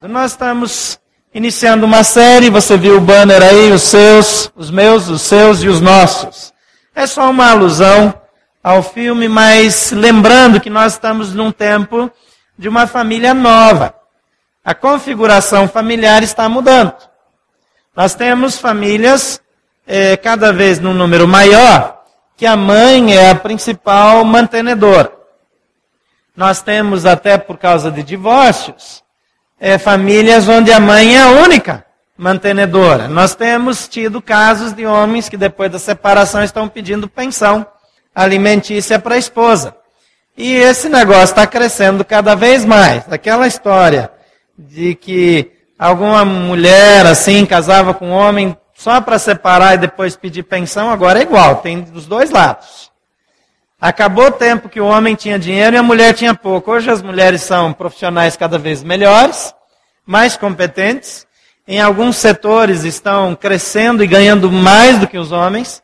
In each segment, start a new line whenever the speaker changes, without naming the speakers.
Nós estamos iniciando uma série, você viu o banner aí, os seus, os meus, os seus e os nossos. É só uma alusão ao filme, mas lembrando que nós estamos num tempo de uma família nova. A configuração familiar está mudando. Nós temos famílias é, cada vez num número maior, que a mãe é a principal mantenedora. Nós temos até por causa de divórcios, é, famílias onde a mãe é a única mantenedora. Nós temos tido casos de homens que depois da separação estão pedindo pensão alimentícia para a esposa. E esse negócio está crescendo cada vez mais. Aquela história de que alguma mulher assim casava com um homem só para separar e depois pedir pensão, agora é igual, tem dos dois lados. Acabou o tempo que o homem tinha dinheiro e a mulher tinha pouco. Hoje as mulheres são profissionais cada vez melhores, mais competentes. Em alguns setores estão crescendo e ganhando mais do que os homens.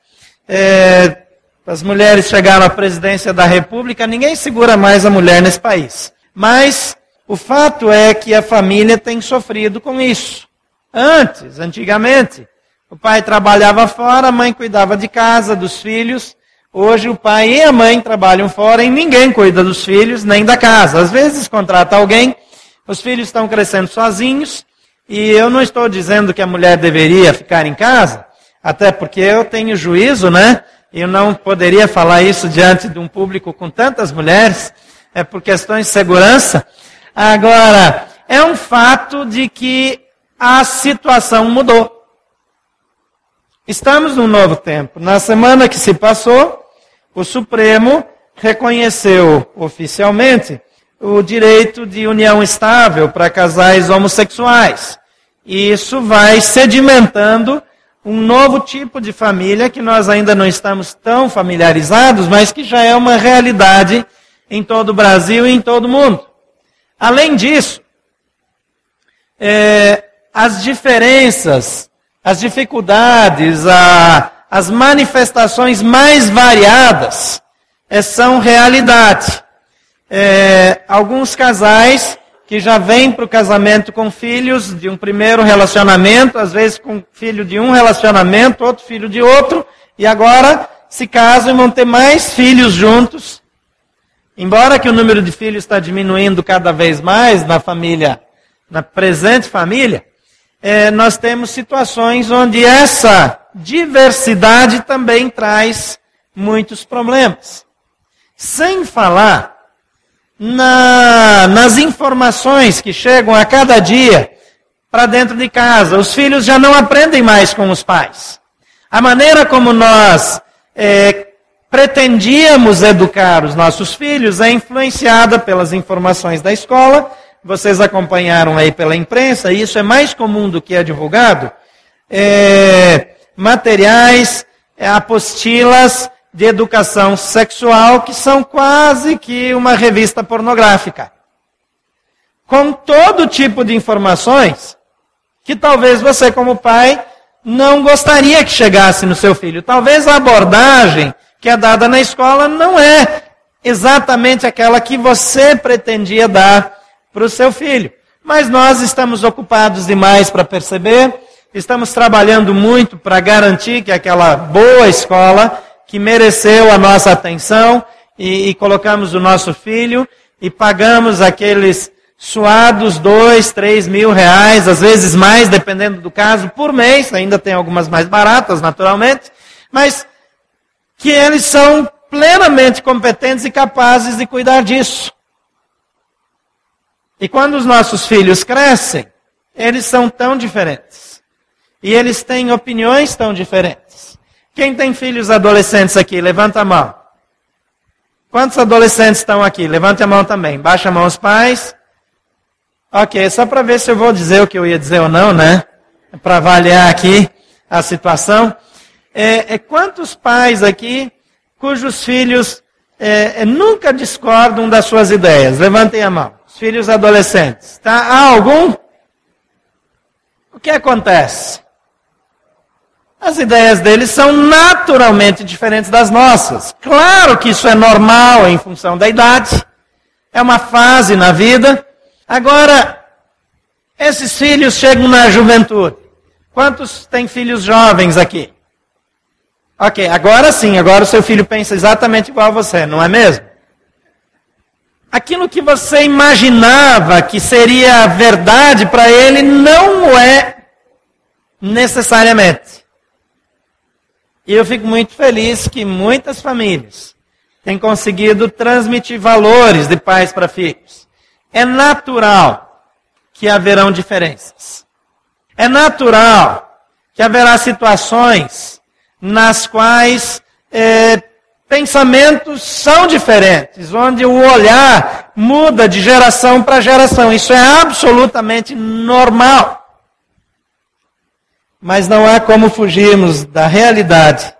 É, as mulheres chegaram à presidência da República, ninguém segura mais a mulher nesse país. Mas o fato é que a família tem sofrido com isso. Antes, antigamente, o pai trabalhava fora, a mãe cuidava de casa, dos filhos. Hoje o pai e a mãe trabalham fora e ninguém cuida dos filhos nem da casa. Às vezes contrata alguém, os filhos estão crescendo sozinhos e eu não estou dizendo que a mulher deveria ficar em casa, até porque eu tenho juízo, né? Eu não poderia falar isso diante de um público com tantas mulheres, é por questões de segurança. Agora, é um fato de que a situação mudou. Estamos num novo tempo. Na semana que se passou, o Supremo reconheceu oficialmente o direito de união estável para casais homossexuais. E isso vai sedimentando um novo tipo de família que nós ainda não estamos tão familiarizados, mas que já é uma realidade em todo o Brasil e em todo o mundo. Além disso, é, as diferenças, as dificuldades, a, as manifestações mais variadas é, são realidade. É, alguns casais que já vêm para o casamento com filhos de um primeiro relacionamento, às vezes com filho de um relacionamento, outro filho de outro, e agora se casam e vão ter mais filhos juntos. Embora que o número de filhos está diminuindo cada vez mais na família, na presente família, é, nós temos situações onde essa diversidade também traz muitos problemas. Sem falar na, nas informações que chegam a cada dia para dentro de casa. Os filhos já não aprendem mais com os pais. A maneira como nós é, pretendíamos educar os nossos filhos é influenciada pelas informações da escola. Vocês acompanharam aí pela imprensa, e isso é mais comum do que é divulgado. É, materiais, é, apostilas de educação sexual que são quase que uma revista pornográfica. Com todo tipo de informações que talvez você, como pai, não gostaria que chegasse no seu filho. Talvez a abordagem que é dada na escola não é exatamente aquela que você pretendia dar para o seu filho. Mas nós estamos ocupados demais para perceber Estamos trabalhando muito para garantir que aquela boa escola, que mereceu a nossa atenção, e, e colocamos o nosso filho e pagamos aqueles suados dois, três mil reais, às vezes mais, dependendo do caso, por mês. Ainda tem algumas mais baratas, naturalmente, mas que eles são plenamente competentes e capazes de cuidar disso. E quando os nossos filhos crescem, eles são tão diferentes. E eles têm opiniões tão diferentes. Quem tem filhos adolescentes aqui? Levanta a mão. Quantos adolescentes estão aqui? Levante a mão também. Baixa a mão os pais. Ok, só para ver se eu vou dizer o que eu ia dizer ou não, né? Para avaliar aqui a situação. É, é, quantos pais aqui cujos filhos é, é nunca discordam das suas ideias? Levantem a mão. Os filhos adolescentes. Tá? Há algum? O que acontece? As ideias deles são naturalmente diferentes das nossas. Claro que isso é normal em função da idade. É uma fase na vida. Agora, Esses filhos chegam na juventude. Quantos têm filhos jovens aqui? Ok, agora sim, agora o seu filho pensa exatamente igual a você, não é mesmo? Aquilo que você imaginava que seria verdade para ele não é necessariamente. E eu fico muito feliz que muitas famílias têm conseguido transmitir valores de pais para filhos. É natural que haverão diferenças. É natural que haverá situações nas quais é, pensamentos são diferentes, onde o olhar muda de geração para geração. Isso é absolutamente normal. Mas não há como fugirmos da realidade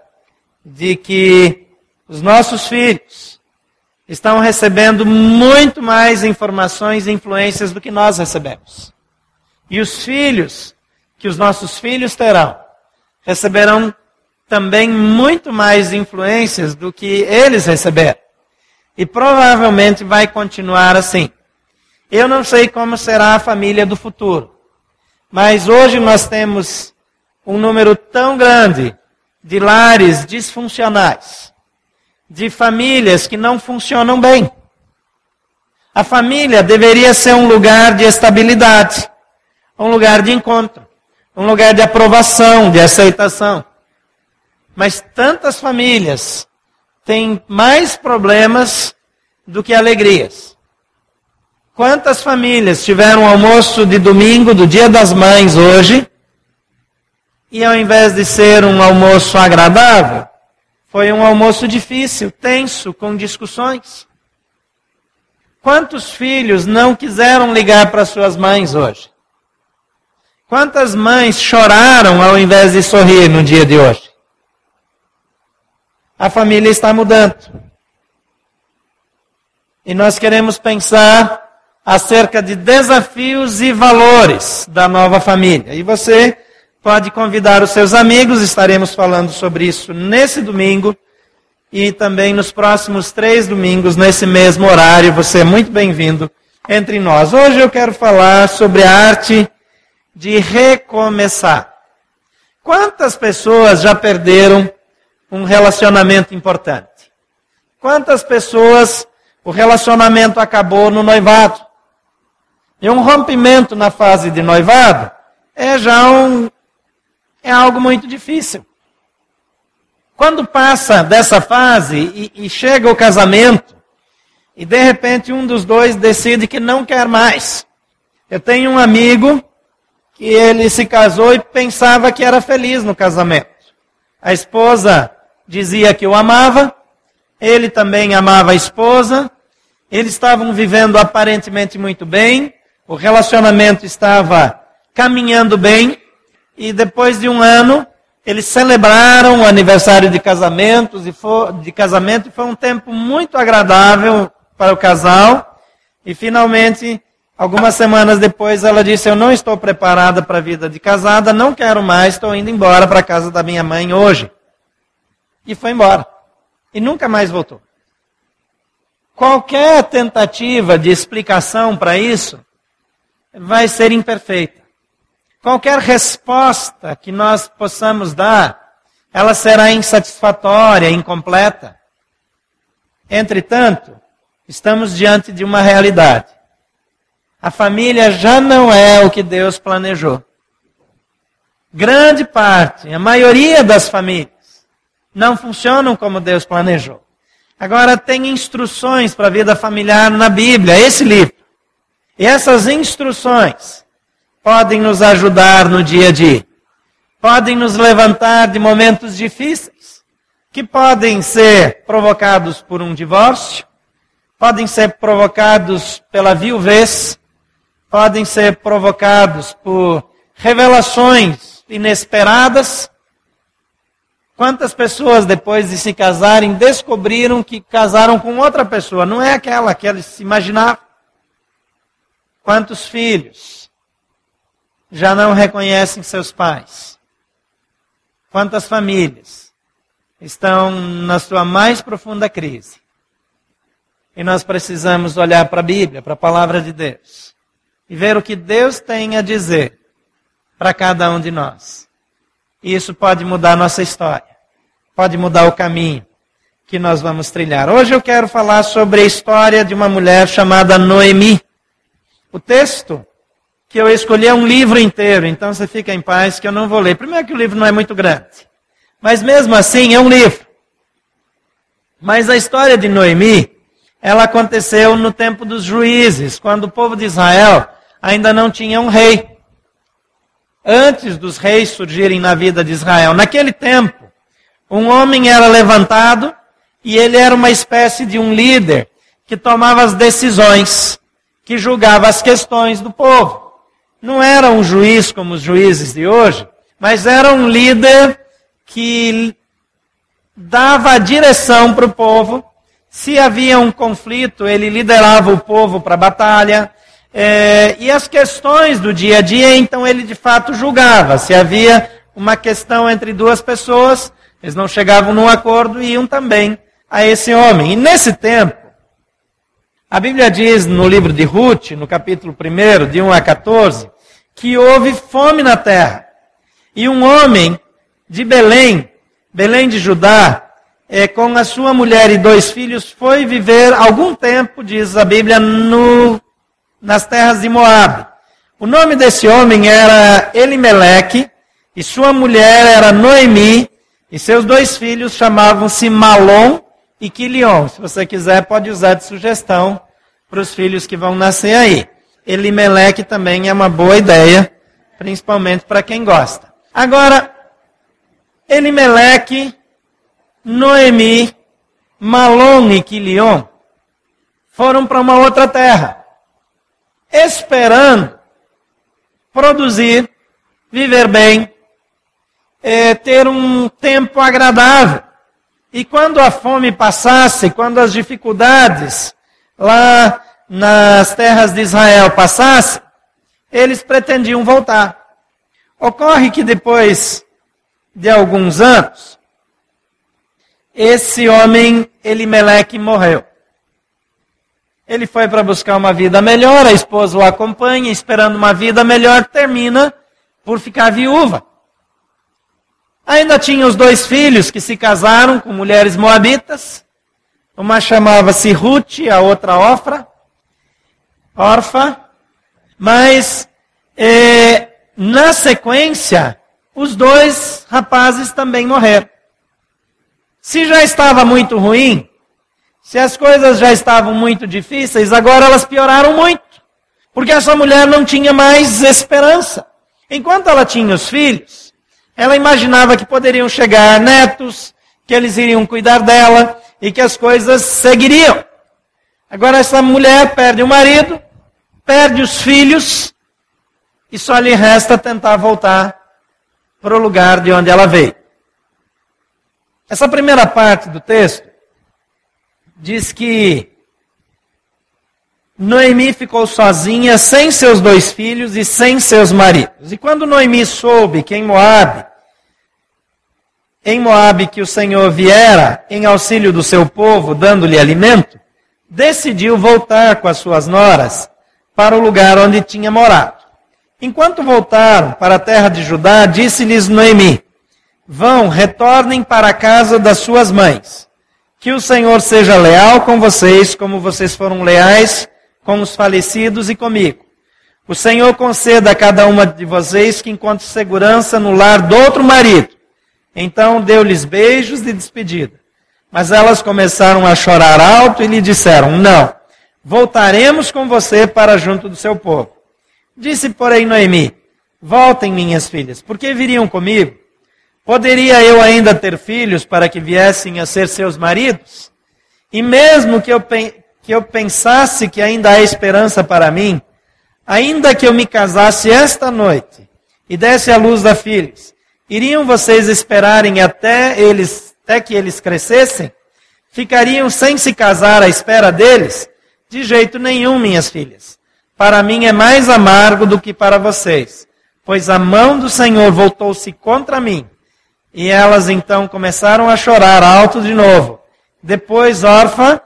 de que os nossos filhos estão recebendo muito mais informações e influências do que nós recebemos. E os filhos que os nossos filhos terão receberão também muito mais influências do que eles receberam. E provavelmente vai continuar assim. Eu não sei como será a família do futuro, mas hoje nós temos um número tão grande de lares disfuncionais, de famílias que não funcionam bem. A família deveria ser um lugar de estabilidade, um lugar de encontro, um lugar de aprovação, de aceitação. Mas tantas famílias têm mais problemas do que alegrias. Quantas famílias tiveram almoço de domingo do Dia das Mães hoje e ao invés de ser um almoço agradável, foi um almoço difícil, tenso, com discussões. Quantos filhos não quiseram ligar para suas mães hoje? Quantas mães choraram ao invés de sorrir no dia de hoje? A família está mudando. E nós queremos pensar acerca de desafios e valores da nova família. E você Pode convidar os seus amigos, estaremos falando sobre isso nesse domingo e também nos próximos três domingos, nesse mesmo horário. Você é muito bem-vindo entre nós. Hoje eu quero falar sobre a arte de recomeçar. Quantas pessoas já perderam um relacionamento importante? Quantas pessoas o relacionamento acabou no noivado? E um rompimento na fase de noivado é já um é algo muito difícil. Quando passa dessa fase e, e chega o casamento, e de repente um dos dois decide que não quer mais. Eu tenho um amigo que ele se casou e pensava que era feliz no casamento. A esposa dizia que o amava, ele também amava a esposa, eles estavam vivendo aparentemente muito bem, o relacionamento estava caminhando bem, e depois de um ano, eles celebraram o aniversário de, casamentos e de casamento e foi um tempo muito agradável para o casal. E finalmente, algumas semanas depois, ela disse: Eu não estou preparada para a vida de casada, não quero mais, estou indo embora para a casa da minha mãe hoje. E foi embora. E nunca mais voltou. Qualquer tentativa de explicação para isso vai ser imperfeita. Qualquer resposta que nós possamos dar, ela será insatisfatória, incompleta. Entretanto, estamos diante de uma realidade. A família já não é o que Deus planejou. Grande parte, a maioria das famílias, não funcionam como Deus planejou. Agora, tem instruções para a vida familiar na Bíblia, esse livro. E essas instruções podem nos ajudar no dia a dia, podem nos levantar de momentos difíceis, que podem ser provocados por um divórcio, podem ser provocados pela viuvez, podem ser provocados por revelações inesperadas. Quantas pessoas, depois de se casarem, descobriram que casaram com outra pessoa, não é aquela que eles imaginavam? Quantos filhos já não reconhecem seus pais? Quantas famílias estão na sua mais profunda crise? E nós precisamos olhar para a Bíblia, para a palavra de Deus, e ver o que Deus tem a dizer para cada um de nós. E isso pode mudar nossa história, pode mudar o caminho que nós vamos trilhar. Hoje eu quero falar sobre a história de uma mulher chamada Noemi. O texto que eu escolhi é um livro inteiro, então você fica em paz que eu não vou ler. Primeiro que o livro não é muito grande, mas mesmo assim é um livro. Mas a história de Noemi, ela aconteceu no tempo dos juízes, quando o povo de Israel ainda não tinha um rei. Antes dos reis surgirem na vida de Israel. Naquele tempo, um homem era levantado e ele era uma espécie de um líder que tomava as decisões, que julgava as questões do povo. Não era um juiz como os juízes de hoje, mas era um líder que dava a direção para o povo. Se havia um conflito, ele liderava o povo para a batalha. É, e as questões do dia a dia, então ele de fato julgava. Se havia uma questão entre duas pessoas, eles não chegavam num acordo e iam também a esse homem. E nesse tempo, a Bíblia diz no livro de Ruth, no capítulo 1, de 1 a 14, que houve fome na terra. E um homem de Belém, Belém de Judá, é, com a sua mulher e dois filhos, foi viver algum tempo, diz a Bíblia, no, nas terras de Moab. O nome desse homem era Elimeleque, e sua mulher era Noemi, e seus dois filhos chamavam-se Malom e Quilion. Se você quiser, pode usar de sugestão para os filhos que vão nascer aí. Elimeleque também é uma boa ideia, principalmente para quem gosta. Agora, Elimeleque, Noemi, Malom e Quilion foram para uma outra terra, esperando produzir, viver bem, é, ter um tempo agradável. E quando a fome passasse, quando as dificuldades lá nas terras de Israel passassem, eles pretendiam voltar. Ocorre que depois de alguns anos, esse homem, Elimeleque, morreu. Ele foi para buscar uma vida melhor, a esposa o acompanha, esperando uma vida melhor, termina por ficar viúva. Ainda tinha os dois filhos que se casaram com mulheres moabitas. Uma chamava-se Ruth, a outra Ofra, Orfa. Mas, eh, na sequência, os dois rapazes também morreram. Se já estava muito ruim, se as coisas já estavam muito difíceis, agora elas pioraram muito. Porque essa mulher não tinha mais esperança. Enquanto ela tinha os filhos, ela imaginava que poderiam chegar netos, que eles iriam cuidar dela e que as coisas seguiriam. Agora essa mulher perde o marido, perde os filhos e só lhe resta tentar voltar para o lugar de onde ela veio. Essa primeira parte do texto diz que Noemi ficou sozinha, sem seus dois filhos e sem seus maridos. E quando Noemi soube que em Moabe, em Moabe que o Senhor viera em auxílio do seu povo, dando-lhe alimento, decidiu voltar com as suas noras para o lugar onde tinha morado. Enquanto voltaram para a terra de Judá, disse-lhes Noemi: Vão, retornem para a casa das suas mães. Que o Senhor seja leal com vocês, como vocês foram leais com os falecidos e comigo. O Senhor conceda a cada uma de vocês que encontre segurança no lar do outro marido. Então deu-lhes beijos de despedida. Mas elas começaram a chorar alto e lhe disseram: Não, voltaremos com você para junto do seu povo. Disse, porém, Noemi: Voltem, minhas filhas, porque viriam comigo? Poderia eu ainda ter filhos para que viessem a ser seus maridos? E mesmo que eu, que eu pensasse que ainda há esperança para mim, ainda que eu me casasse esta noite e desse à luz a filhos, iriam vocês esperarem até eles, até que eles crescessem? Ficariam sem se casar à espera deles? De jeito nenhum, minhas filhas. Para mim é mais amargo do que para vocês, pois a mão do Senhor voltou-se contra mim. E elas então começaram a chorar alto de novo. Depois, órfã,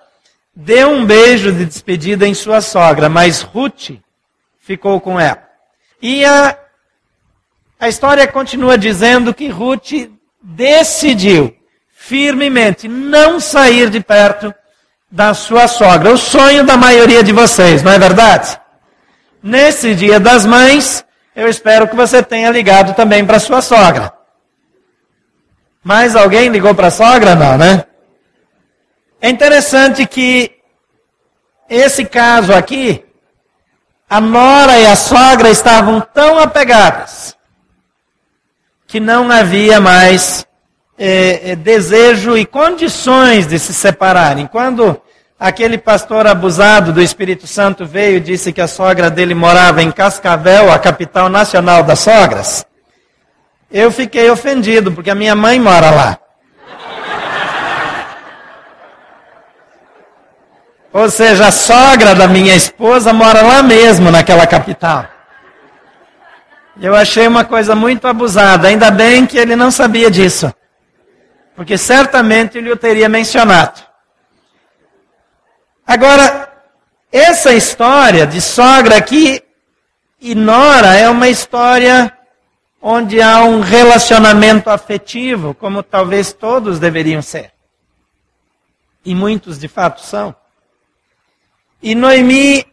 deu um beijo de despedida em sua sogra, mas Ruth ficou com ela. E a, a história continua dizendo que Ruth decidiu firmemente não sair de perto da sua sogra. O sonho da maioria de vocês, não é verdade? Nesse dia das mães, eu espero que você tenha ligado também para sua sogra. Mais alguém ligou para a sogra? Não, né? É interessante que esse caso aqui, a nora e a sogra estavam tão apegadas que não havia mais é, é, desejo e condições de se separarem. Quando aquele pastor abusado do Espírito Santo veio e disse que a sogra dele morava em Cascavel, a capital nacional das sogras, eu fiquei ofendido, porque a minha mãe mora lá. Ou seja, a sogra da minha esposa mora lá mesmo, naquela capital. Eu achei uma coisa muito abusada. Ainda bem que ele não sabia disso porque certamente ele o teria mencionado. Agora, essa história de sogra aqui e nora é uma história onde há um relacionamento afetivo, como talvez todos deveriam ser. E muitos de fato são. E Noemi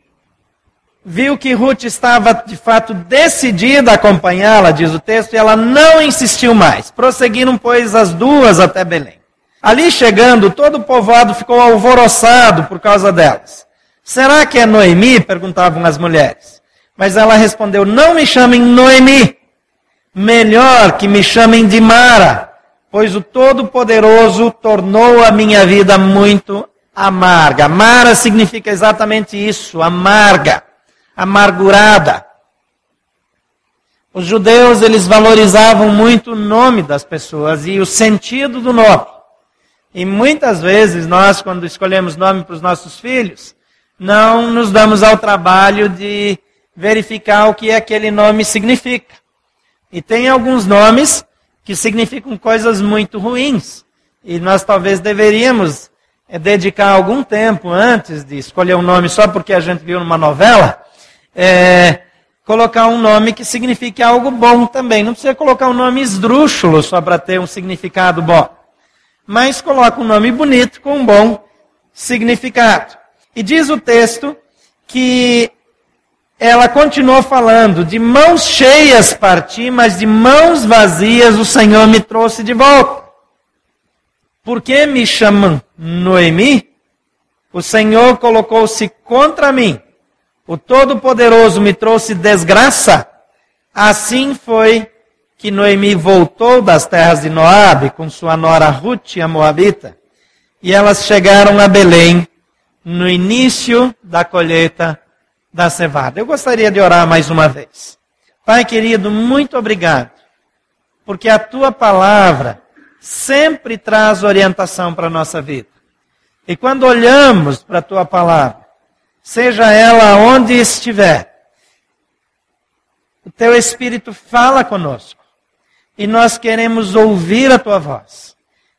viu que Ruth estava de fato decidida a acompanhá-la, diz o texto, e ela não insistiu mais. Prosseguiram, pois, as duas até Belém. Ali chegando, todo o povoado ficou alvoroçado por causa delas. Será que é Noemi? perguntavam as mulheres. Mas ela respondeu: Não me chamem Noemi. Melhor que me chamem de Mara, pois o Todo-Poderoso tornou a minha vida muito amarga. Mara significa exatamente isso, amarga amargurada. Os judeus, eles valorizavam muito o nome das pessoas e o sentido do nome. E muitas vezes nós, quando escolhemos nome para os nossos filhos, não nos damos ao trabalho de verificar o que aquele nome significa. E tem alguns nomes que significam coisas muito ruins. E nós talvez deveríamos eh, dedicar algum tempo antes de escolher um nome só porque a gente viu numa novela, é, colocar um nome que signifique algo bom também. Não precisa colocar um nome esdrúxulo só para ter um significado bom. Mas coloca um nome bonito com um bom significado. E diz o texto que ela continuou falando: de mãos cheias parti, mas de mãos vazias o Senhor me trouxe de volta. Por que me chamam Noemi? O Senhor colocou-se contra mim o Todo-Poderoso me trouxe desgraça, assim foi que Noemi voltou das terras de Moabe com sua nora Ruth, a Moabita, e elas chegaram a Belém no início da colheita da cevada. Eu gostaria de orar mais uma vez. Pai querido, muito obrigado, porque a tua palavra sempre traz orientação para a nossa vida. E quando olhamos para a tua palavra, seja ela onde estiver, o teu Espírito fala conosco. E nós queremos ouvir a tua voz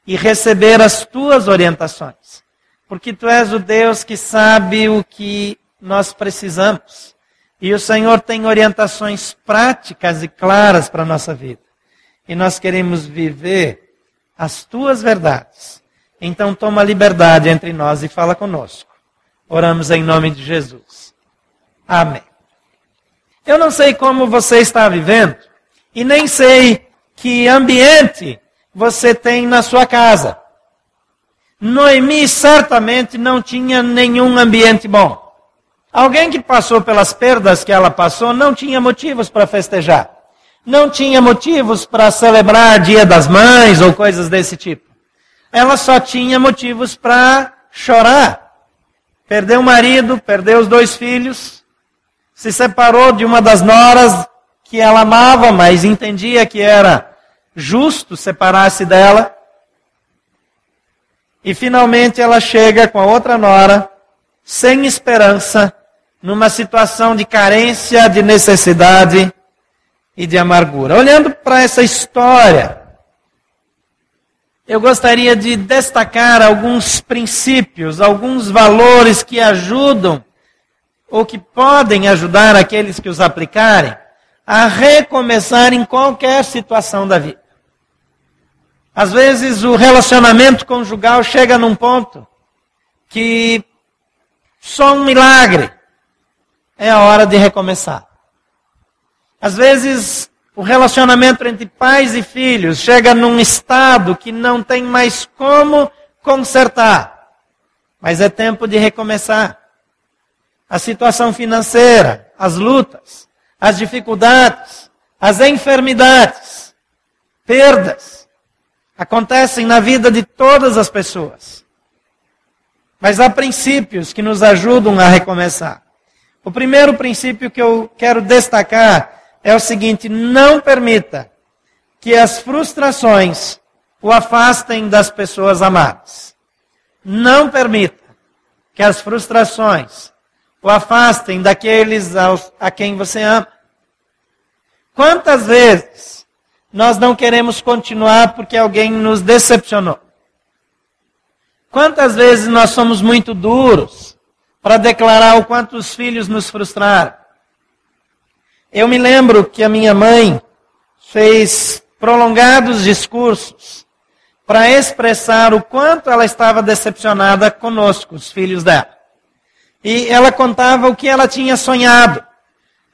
e receber as tuas orientações. Porque tu és o Deus que sabe o que nós precisamos. E o Senhor tem orientações práticas e claras para a nossa vida. E nós queremos viver as tuas verdades. Então toma liberdade entre nós e fala conosco. Oramos em nome de Jesus. Amém. Eu não sei como você está vivendo e nem sei que ambiente você tem na sua casa. Noemi certamente não tinha nenhum ambiente bom. Alguém que passou pelas perdas que ela passou não tinha motivos para festejar. Não tinha motivos para celebrar Dia das Mães ou coisas desse tipo. Ela só tinha motivos para chorar. Perdeu o marido, perdeu os dois filhos, se separou de uma das noras que ela amava, mas entendia que era justo separar-se dela. E finalmente ela chega com a outra nora, sem esperança, numa situação de carência, de necessidade e de amargura. Olhando para essa história, eu gostaria de destacar alguns princípios, alguns valores que ajudam ou que podem ajudar aqueles que os aplicarem a recomeçar em qualquer situação da vida. Às vezes o relacionamento conjugal chega num ponto que só um milagre é a hora de recomeçar. Às vezes o relacionamento entre pais e filhos chega num estado que não tem mais como consertar. Mas é tempo de recomeçar. A situação financeira, as lutas, as dificuldades, as enfermidades, perdas, acontecem na vida de todas as pessoas. Mas há princípios que nos ajudam a recomeçar. O primeiro princípio que eu quero destacar é o seguinte: não permita que as frustrações o afastem das pessoas amadas. Não permita que as frustrações o afastem daqueles aos, a quem você ama. Quantas vezes nós não queremos continuar porque alguém nos decepcionou? Quantas vezes nós somos muito duros para declarar o quanto os filhos nos frustraram? Eu me lembro que a minha mãe fez prolongados discursos para expressar o quanto ela estava decepcionada conosco, os filhos dela. E ela contava o que ela tinha sonhado.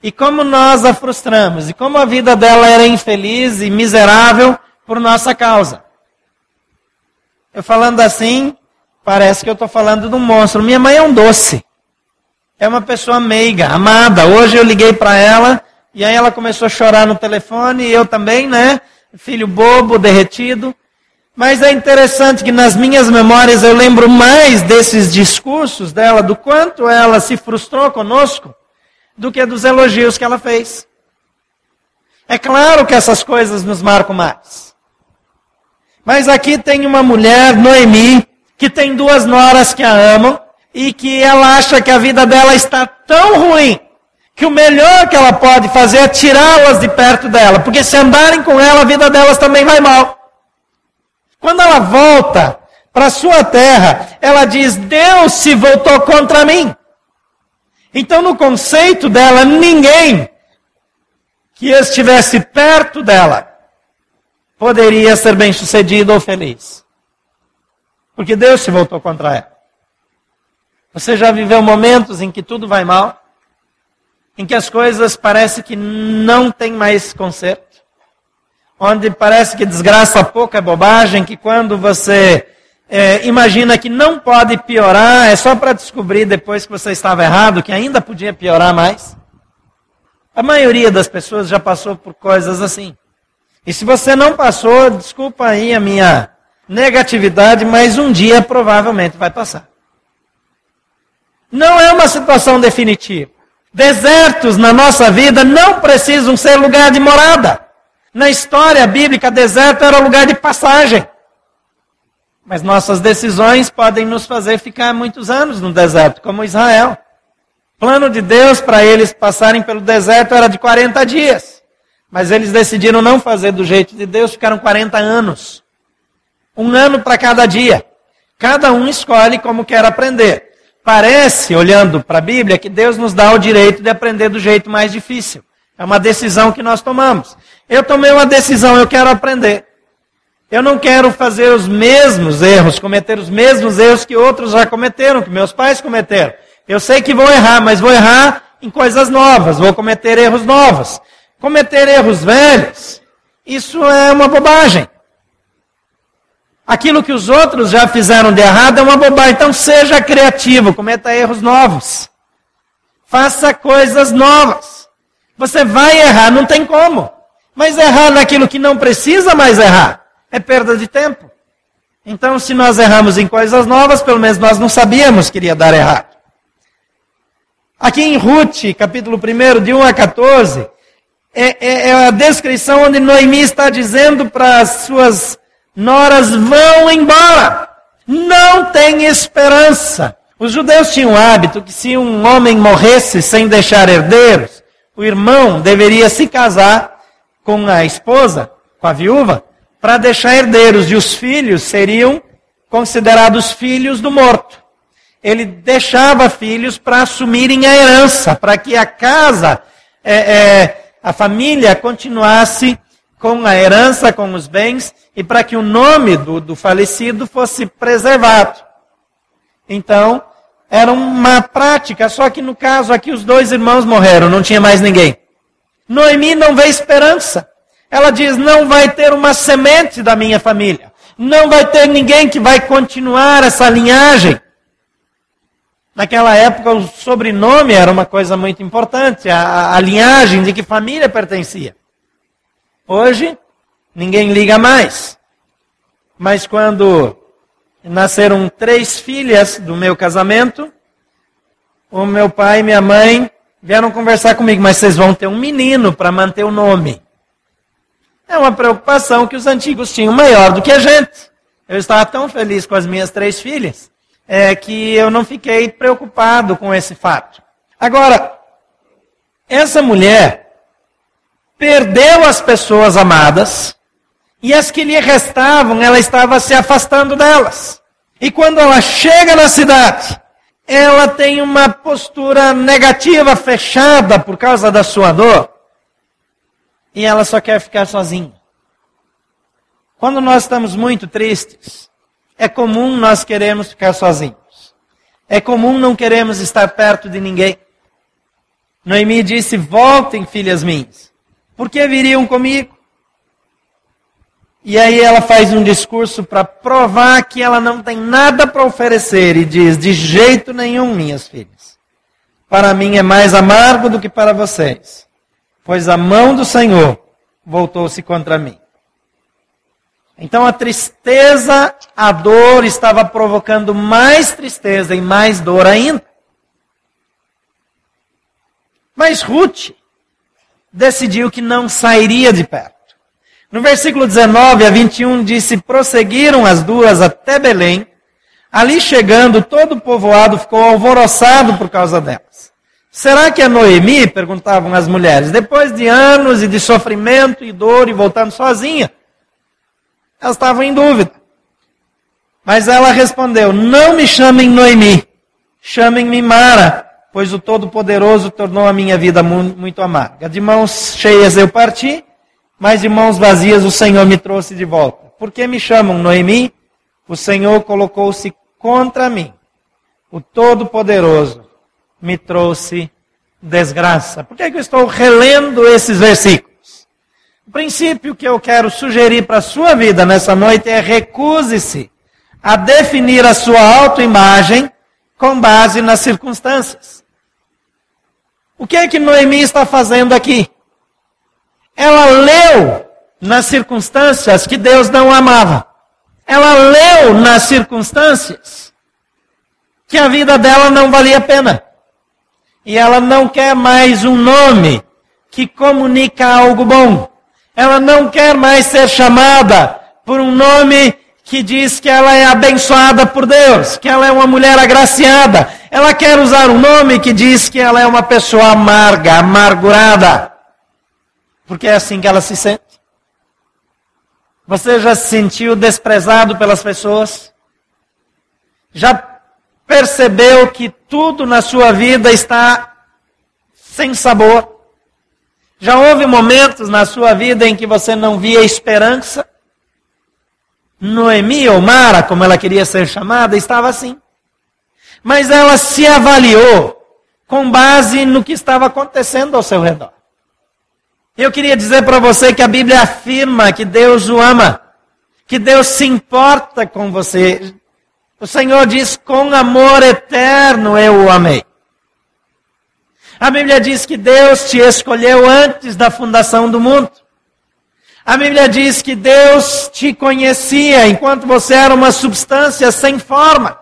E como nós a frustramos. E como a vida dela era infeliz e miserável por nossa causa. Eu falando assim, parece que eu estou falando de um monstro. Minha mãe é um doce é uma pessoa meiga, amada. Hoje eu liguei para ela e aí ela começou a chorar no telefone, e eu também, né? Filho bobo, derretido. Mas é interessante que nas minhas memórias eu lembro mais desses discursos dela, do quanto ela se frustrou conosco, do que dos elogios que ela fez. É claro que essas coisas nos marcam mais. Mas aqui tem uma mulher, Noemi, que tem duas noras que a amam, e que ela acha que a vida dela está tão ruim que o melhor que ela pode fazer é tirá-las de perto dela, porque se andarem com ela, a vida delas também vai mal. Quando ela volta para sua terra, ela diz: Deus se voltou contra mim. Então, no conceito dela, ninguém que estivesse perto dela poderia ser bem sucedido ou feliz. Porque Deus se voltou contra ela. Você já viveu momentos em que tudo vai mal? Em que as coisas parecem que não tem mais conserto? Onde parece que desgraça pouco é bobagem, que quando você é, imagina que não pode piorar, é só para descobrir depois que você estava errado, que ainda podia piorar mais? A maioria das pessoas já passou por coisas assim. E se você não passou, desculpa aí a minha negatividade, mas um dia provavelmente vai passar. Não é uma situação definitiva. Desertos na nossa vida não precisam ser lugar de morada. Na história bíblica, deserto era lugar de passagem. Mas nossas decisões podem nos fazer ficar muitos anos no deserto, como Israel. O plano de Deus para eles passarem pelo deserto era de 40 dias. Mas eles decidiram não fazer do jeito de Deus, ficaram 40 anos. Um ano para cada dia. Cada um escolhe como quer aprender. Parece, olhando para a Bíblia, que Deus nos dá o direito de aprender do jeito mais difícil. É uma decisão que nós tomamos. Eu tomei uma decisão, eu quero aprender. Eu não quero fazer os mesmos erros, cometer os mesmos erros que outros já cometeram, que meus pais cometeram. Eu sei que vou errar, mas vou errar em coisas novas, vou cometer erros novos. Cometer erros velhos, isso é uma bobagem. Aquilo que os outros já fizeram de errado é uma bobagem. Então seja criativo, cometa erros novos. Faça coisas novas. Você vai errar, não tem como. Mas errar naquilo que não precisa mais errar é perda de tempo. Então, se nós erramos em coisas novas, pelo menos nós não sabíamos que iria dar errado. Aqui em Ruth, capítulo 1, de 1 a 14, é, é, é a descrição onde Noemi está dizendo para as suas noras vão embora. Não tem esperança. Os judeus tinham o hábito que se um homem morresse sem deixar herdeiros, o irmão deveria se casar com a esposa, com a viúva, para deixar herdeiros, e os filhos seriam considerados filhos do morto. ele deixava filhos para assumirem a herança, para que a casa, é, é, a família continuasse com a herança, com os bens, e para que o nome do, do falecido fosse preservado. Então, era uma prática, só que no caso aqui os dois irmãos morreram, não tinha mais ninguém. Noemi não vê esperança. Ela diz: não vai ter uma semente da minha família. Não vai ter ninguém que vai continuar essa linhagem. Naquela época, o sobrenome era uma coisa muito importante, a, a linhagem de que família pertencia. Hoje, ninguém liga mais. Mas quando nasceram três filhas do meu casamento, o meu pai e minha mãe vieram conversar comigo, mas vocês vão ter um menino para manter o nome. É uma preocupação que os antigos tinham maior do que a gente. Eu estava tão feliz com as minhas três filhas é, que eu não fiquei preocupado com esse fato. Agora, essa mulher perdeu as pessoas amadas e as que lhe restavam, ela estava se afastando delas. E quando ela chega na cidade, ela tem uma postura negativa, fechada por causa da sua dor e ela só quer ficar sozinha. Quando nós estamos muito tristes, é comum nós queremos ficar sozinhos. É comum não queremos estar perto de ninguém. Noemi disse: Voltem, filhas minhas, porque viriam comigo. E aí ela faz um discurso para provar que ela não tem nada para oferecer e diz: De jeito nenhum, minhas filhas. Para mim é mais amargo do que para vocês pois a mão do Senhor voltou-se contra mim. Então a tristeza, a dor estava provocando mais tristeza e mais dor ainda. Mas Ruth decidiu que não sairia de perto. No versículo 19 a 21 disse: Prosseguiram as duas até Belém. Ali chegando, todo o povoado ficou alvoroçado por causa delas. Será que é Noemi? Perguntavam as mulheres. Depois de anos e de sofrimento e dor e voltando sozinha, elas estavam em dúvida. Mas ela respondeu: Não me chamem Noemi, chamem-me Mara, pois o Todo-Poderoso tornou a minha vida muito amarga. De mãos cheias eu parti, mas de mãos vazias o Senhor me trouxe de volta. Por que me chamam Noemi? O Senhor colocou-se contra mim. O Todo-Poderoso me trouxe desgraça. Por que, é que eu estou relendo esses versículos? O princípio que eu quero sugerir para a sua vida nessa noite é recuse-se a definir a sua autoimagem com base nas circunstâncias. O que é que Noemi está fazendo aqui? Ela leu nas circunstâncias que Deus não amava. Ela leu nas circunstâncias que a vida dela não valia a pena. E ela não quer mais um nome que comunica algo bom. Ela não quer mais ser chamada por um nome que diz que ela é abençoada por Deus, que ela é uma mulher agraciada. Ela quer usar um nome que diz que ela é uma pessoa amarga, amargurada. Porque é assim que ela se sente. Você já se sentiu desprezado pelas pessoas? Já percebeu que tudo na sua vida está sem sabor? Já houve momentos na sua vida em que você não via esperança? Noemi ou Mara, como ela queria ser chamada, estava assim. Mas ela se avaliou com base no que estava acontecendo ao seu redor. Eu queria dizer para você que a Bíblia afirma que Deus o ama, que Deus se importa com você. O Senhor diz: com amor eterno eu o amei. A Bíblia diz que Deus te escolheu antes da fundação do mundo. A Bíblia diz que Deus te conhecia enquanto você era uma substância sem forma.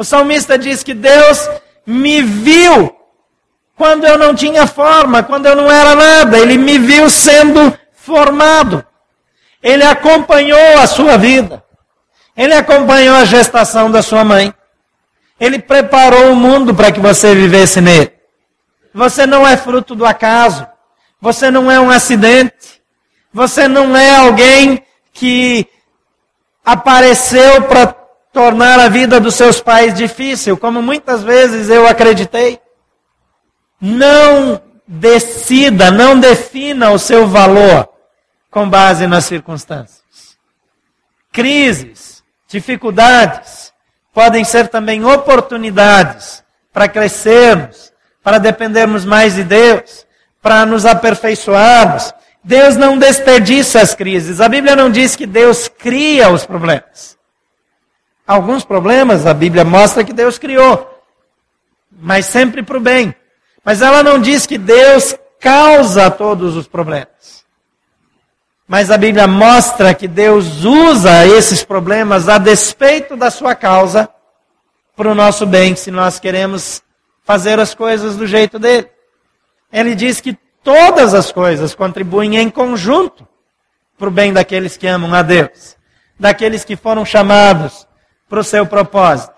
O salmista diz que Deus me viu quando eu não tinha forma, quando eu não era nada. Ele me viu sendo formado. Ele acompanhou a sua vida. Ele acompanhou a gestação da sua mãe. Ele preparou o mundo para que você vivesse nele. Você não é fruto do acaso. Você não é um acidente. Você não é alguém que apareceu para tornar a vida dos seus pais difícil, como muitas vezes eu acreditei. Não decida, não defina o seu valor com base nas circunstâncias. Crises, dificuldades, podem ser também oportunidades para crescermos, para dependermos mais de Deus, para nos aperfeiçoarmos. Deus não desperdiça as crises. A Bíblia não diz que Deus cria os problemas. Alguns problemas a Bíblia mostra que Deus criou, mas sempre para o bem. Mas ela não diz que Deus causa todos os problemas. Mas a Bíblia mostra que Deus usa esses problemas a despeito da sua causa para o nosso bem, se nós queremos fazer as coisas do jeito dele. Ele diz que todas as coisas contribuem em conjunto para o bem daqueles que amam a Deus, daqueles que foram chamados para o seu propósito.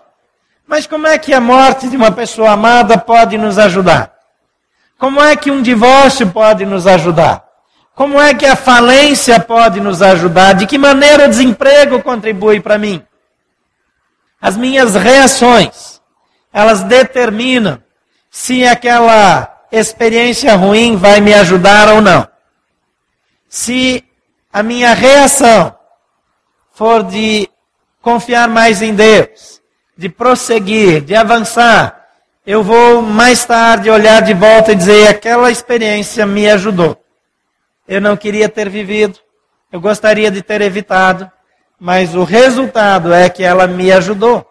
Mas como é que a morte de uma pessoa amada pode nos ajudar? Como é que um divórcio pode nos ajudar? Como é que a falência pode nos ajudar? De que maneira o desemprego contribui para mim? As minhas reações, elas determinam se aquela experiência ruim vai me ajudar ou não. Se a minha reação for de confiar mais em Deus, de prosseguir, de avançar, eu vou mais tarde olhar de volta e dizer: aquela experiência me ajudou. Eu não queria ter vivido, eu gostaria de ter evitado, mas o resultado é que ela me ajudou.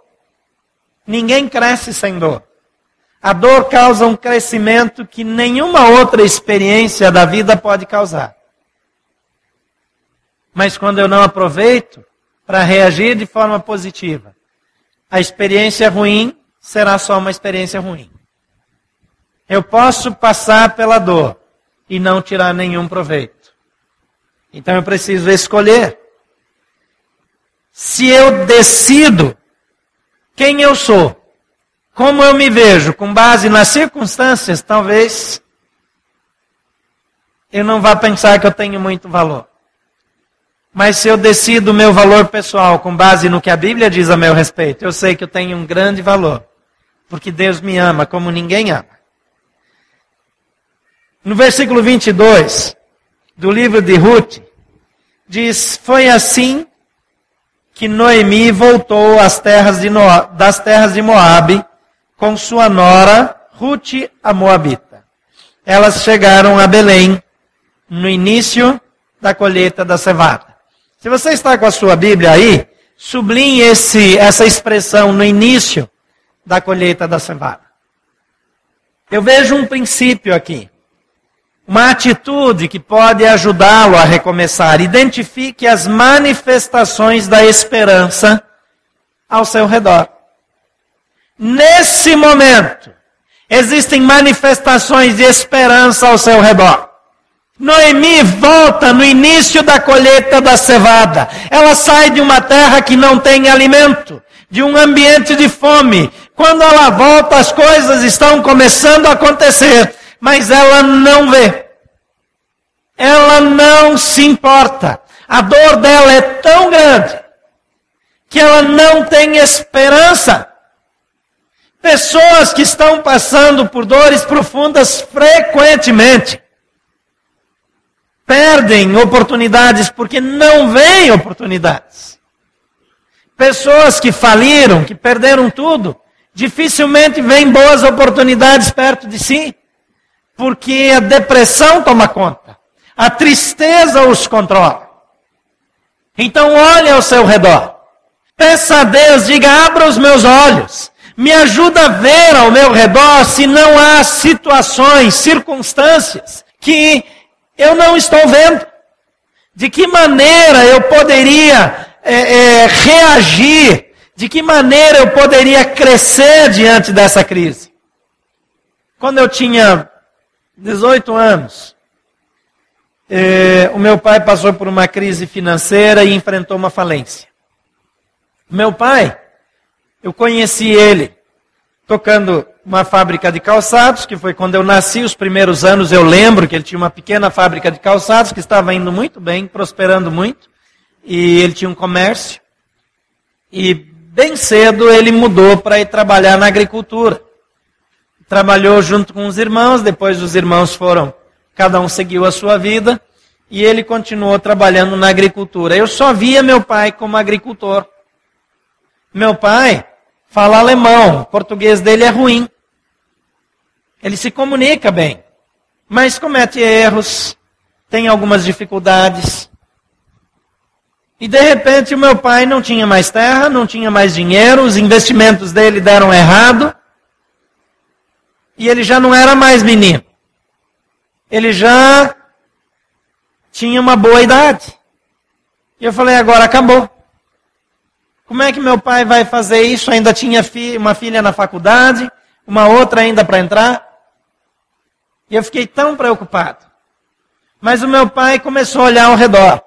Ninguém cresce sem dor. A dor causa um crescimento que nenhuma outra experiência da vida pode causar. Mas quando eu não aproveito para reagir de forma positiva, a experiência ruim será só uma experiência ruim. Eu posso passar pela dor e não tirar nenhum proveito. Então eu preciso escolher. Se eu decido quem eu sou, como eu me vejo, com base nas circunstâncias, talvez eu não vá pensar que eu tenho muito valor. Mas se eu decido o meu valor pessoal com base no que a Bíblia diz a meu respeito, eu sei que eu tenho um grande valor porque Deus me ama como ninguém ama. No versículo 22 do livro de Ruth, diz: Foi assim que Noemi voltou às terras de das terras de Moabe com sua nora Ruth a Moabita. Elas chegaram a Belém no início da colheita da cevada. Se você está com a sua Bíblia aí, sublinhe esse, essa expressão no início da colheita da cevada. Eu vejo um princípio aqui. Uma atitude que pode ajudá-lo a recomeçar. Identifique as manifestações da esperança ao seu redor. Nesse momento, existem manifestações de esperança ao seu redor. Noemi volta no início da colheita da cevada. Ela sai de uma terra que não tem alimento, de um ambiente de fome, quando ela volta, as coisas estão começando a acontecer, mas ela não vê. Ela não se importa. A dor dela é tão grande que ela não tem esperança. Pessoas que estão passando por dores profundas frequentemente perdem oportunidades porque não veem oportunidades. Pessoas que faliram, que perderam tudo, dificilmente vem boas oportunidades perto de si, porque a depressão toma conta, a tristeza os controla. Então olhe ao seu redor. Peça a Deus, diga, abra os meus olhos. Me ajuda a ver ao meu redor se não há situações, circunstâncias que eu não estou vendo. De que maneira eu poderia é, é, reagir de que maneira eu poderia crescer diante dessa crise? Quando eu tinha 18 anos, eh, o meu pai passou por uma crise financeira e enfrentou uma falência. Meu pai, eu conheci ele tocando uma fábrica de calçados, que foi quando eu nasci, os primeiros anos eu lembro que ele tinha uma pequena fábrica de calçados que estava indo muito bem, prosperando muito, e ele tinha um comércio. E bem cedo ele mudou para ir trabalhar na agricultura. Trabalhou junto com os irmãos, depois os irmãos foram, cada um seguiu a sua vida, e ele continuou trabalhando na agricultura. Eu só via meu pai como agricultor. Meu pai fala alemão, o português dele é ruim. Ele se comunica bem, mas comete erros, tem algumas dificuldades. E de repente o meu pai não tinha mais terra, não tinha mais dinheiro, os investimentos dele deram errado. E ele já não era mais menino. Ele já tinha uma boa idade. E eu falei, agora acabou. Como é que meu pai vai fazer isso? Ainda tinha uma filha na faculdade, uma outra ainda para entrar. E eu fiquei tão preocupado. Mas o meu pai começou a olhar ao redor.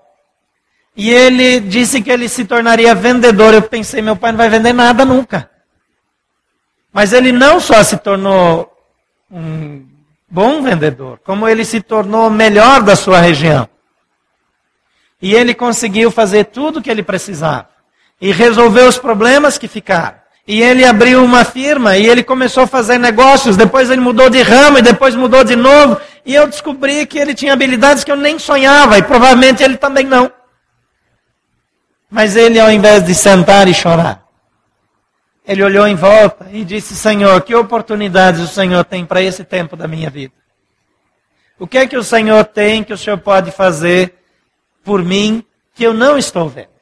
E ele disse que ele se tornaria vendedor. Eu pensei, meu pai não vai vender nada nunca. Mas ele não só se tornou um bom vendedor, como ele se tornou o melhor da sua região. E ele conseguiu fazer tudo o que ele precisava. E resolveu os problemas que ficaram. E ele abriu uma firma e ele começou a fazer negócios. Depois ele mudou de ramo e depois mudou de novo. E eu descobri que ele tinha habilidades que eu nem sonhava. E provavelmente ele também não. Mas ele, ao invés de sentar e chorar, ele olhou em volta e disse: Senhor, que oportunidades o Senhor tem para esse tempo da minha vida? O que é que o Senhor tem que o Senhor pode fazer por mim que eu não estou vendo?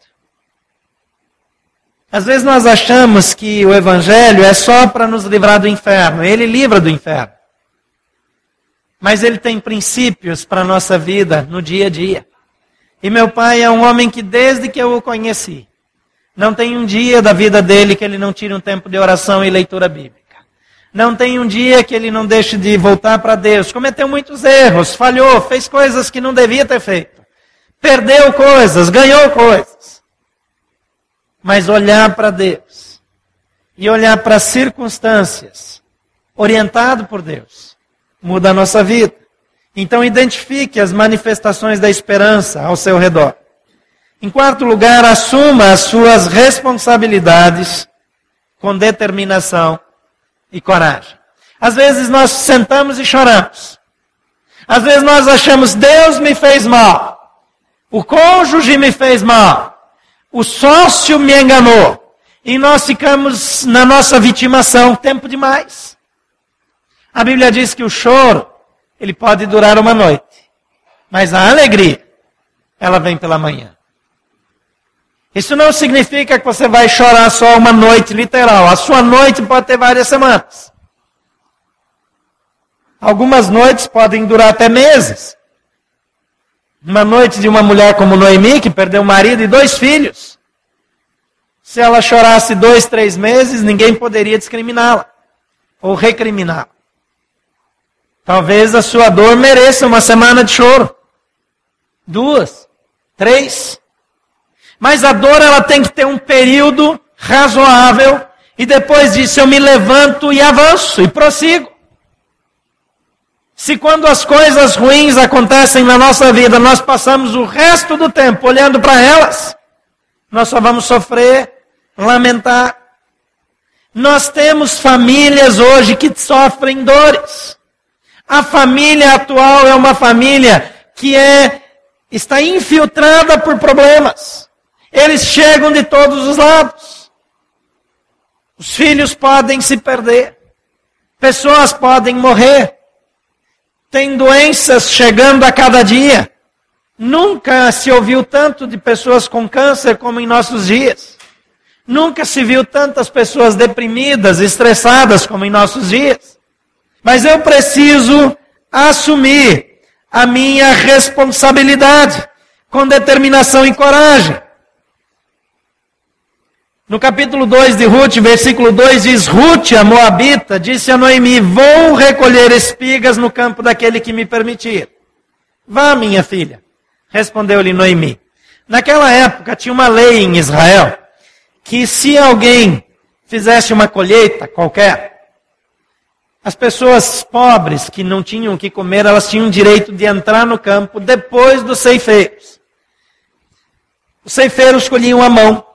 Às vezes nós achamos que o Evangelho é só para nos livrar do inferno. Ele livra do inferno. Mas ele tem princípios para a nossa vida no dia a dia. E meu pai é um homem que, desde que eu o conheci, não tem um dia da vida dele que ele não tire um tempo de oração e leitura bíblica. Não tem um dia que ele não deixe de voltar para Deus. Cometeu muitos erros, falhou, fez coisas que não devia ter feito. Perdeu coisas, ganhou coisas. Mas olhar para Deus e olhar para as circunstâncias, orientado por Deus, muda a nossa vida. Então, identifique as manifestações da esperança ao seu redor. Em quarto lugar, assuma as suas responsabilidades com determinação e coragem. Às vezes nós sentamos e choramos. Às vezes nós achamos, Deus me fez mal. O cônjuge me fez mal. O sócio me enganou. E nós ficamos na nossa vitimação tempo demais. A Bíblia diz que o choro ele pode durar uma noite. Mas a alegria, ela vem pela manhã. Isso não significa que você vai chorar só uma noite, literal. A sua noite pode ter várias semanas. Algumas noites podem durar até meses. Uma noite de uma mulher como Noemi, que perdeu o marido e dois filhos. Se ela chorasse dois, três meses, ninguém poderia discriminá-la ou recriminá-la. Talvez a sua dor mereça uma semana de choro. Duas, três. Mas a dor ela tem que ter um período razoável e depois disso eu me levanto e avanço e prossigo. Se quando as coisas ruins acontecem na nossa vida, nós passamos o resto do tempo olhando para elas, nós só vamos sofrer, lamentar. Nós temos famílias hoje que sofrem dores. A família atual é uma família que é está infiltrada por problemas. Eles chegam de todos os lados. Os filhos podem se perder. Pessoas podem morrer. Tem doenças chegando a cada dia. Nunca se ouviu tanto de pessoas com câncer como em nossos dias. Nunca se viu tantas pessoas deprimidas, estressadas como em nossos dias. Mas eu preciso assumir a minha responsabilidade com determinação e coragem. No capítulo 2 de Ruth, versículo 2 diz: Ruth, a Moabita, disse a Noemi: Vou recolher espigas no campo daquele que me permitir. Vá, minha filha, respondeu-lhe Noemi. Naquela época tinha uma lei em Israel que se alguém fizesse uma colheita qualquer, as pessoas pobres que não tinham o que comer, elas tinham direito de entrar no campo depois dos ceifeiros. Os ceifeiros escolhiam a mão.